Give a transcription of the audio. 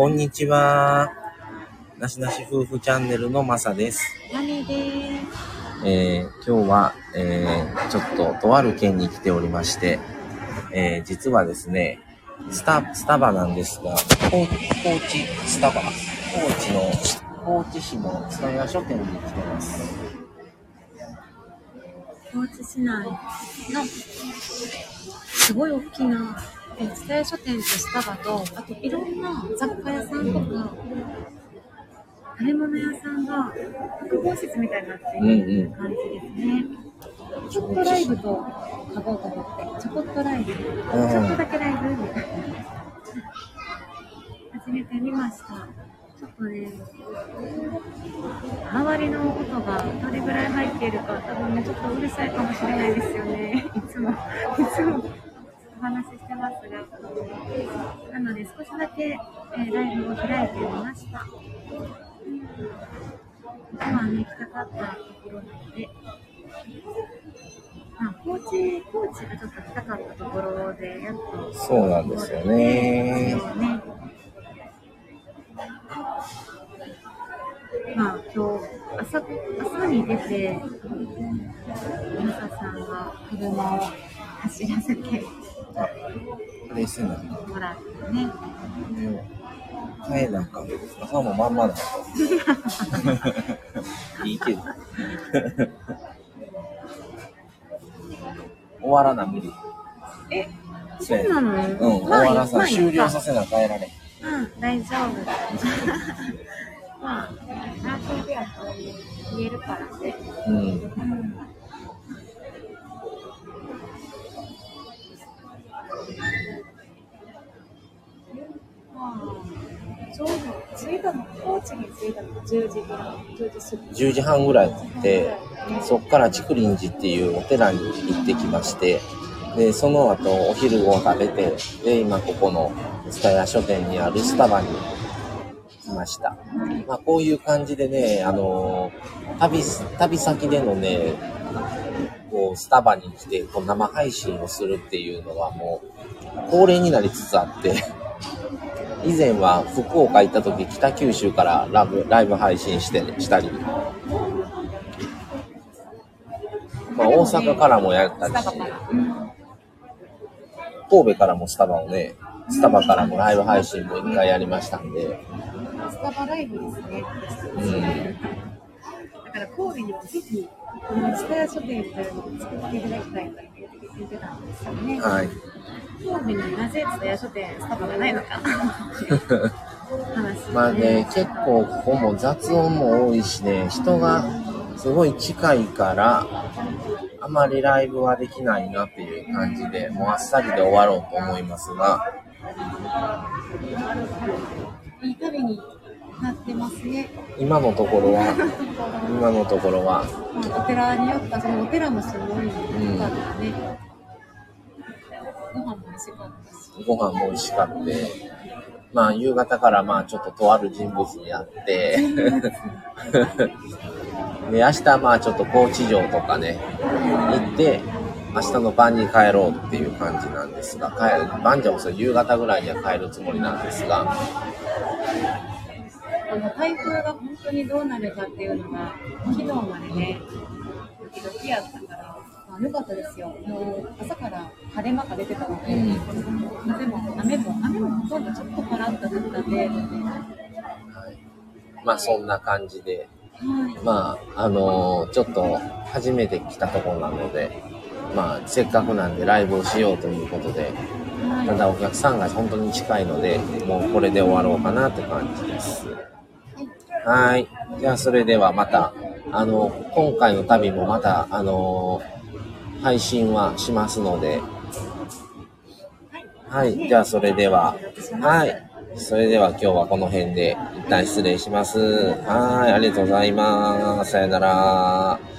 こんにちは。なしなし夫婦チャンネルのまさです。ヤミです。えー今日は、えーちょっととある県に来ておりまして、えー実はですね、スタ、スタバなんですが、高高知スタバ高知の、高知市の蔦屋書店に来てます。高知市内のすごい大きなえー蔦屋書店とスタバと、あといろんな雑貨屋さんとか、食べ物屋さんが複合施設みたいになってうんいるうん。感じですね。ちょっとライブと書こうと思って、ちょこっとライブ、ちょっとだけライブみたいな。始めてみました。ちょっとね、周りの音がどれぐらい入っているか、多分ね、ちょっとうるさいかもしれないですよね。いつも、いつもお話ししてますが。なので、少しだけ、えーライブを開いてみました。今ね、行きたかったところなので、まあ、高知、高知がちょっと来たかったところで、やっと、そうなんですよね。まあ今日朝朝に出て、マサさんが車を走らせてあ、これしてない。もらってね。変えなんか、朝もまんまだ。いいけど。終わらな無理。え、そうなのうん、終まあわらさ、終了させな変えられん。うん、大丈夫。まあ、何分ぐらい言えるからね。うん。着いたの、高知に着いたのが10時ぐらい、10時過ぎ。10時半ぐらいで、そっから竹林寺っていうお寺に行ってきまして、で、その後お昼を食べて、で、今ここの蔦屋書店にあるスタバに来ました。まあこういう感じでね、あの旅、旅先でのね、こう、スタバに来て、こう生配信をするっていうのはもう、恒例になりつつあって、以前は福岡行った時、北九州からライブライブ配信して、したり、まあ大阪からもやったりしスタバから。神戸からもスタバをね、スタバからもライブ配信も一回やりましたんで、スタバライブですね。うん。だから神戸にもぜひ、スタヤ書店というのを作っていただきたいと言ってたんですよね。はい。神戸になぜスタヤ書店、スタバがないのか まあね、結構ここも雑音も多いしね、人がすごい近いから、あまりライブはできないなっていう感じで、もうあっさりで終わろうと思いますが、いい旅になってますね。今のところは、今のところは、まあお寺によった、そのお寺もすごい良かったね。ご飯も美味しかったし。ご飯も美味しかって、まあ夕方からまあちょっととある人物に会って、で、明日まあちょっと高知城とかね、行って、明日の晩に帰ろうっていう感じなんですが、帰る、晩じゃ遅い夕方ぐらいには帰るつもりなんですが、あの台風が本当にどうなるかっていうのが、昨日までね、ドキドキやったから、まあ、よかったですよ。もう朝から晴れ間が出てたので、風も雨も、雨もほとんどちょっとパラッと降ったんで、はい。まあそんな感じで、まあ、あのーちょっと初めて来たところなので、まあせっかくなんでライブをしようということで、ただお客さんが本当に近いので、もうこれで終わろうかなって感じです。はい。じゃあ、それではまた、あの、今回の旅もまた、あの、配信はしますので、はい。じゃあ、それでは、はい。それでは今日はこの辺で一旦失礼します。はい。ありがとうございます。さよなら。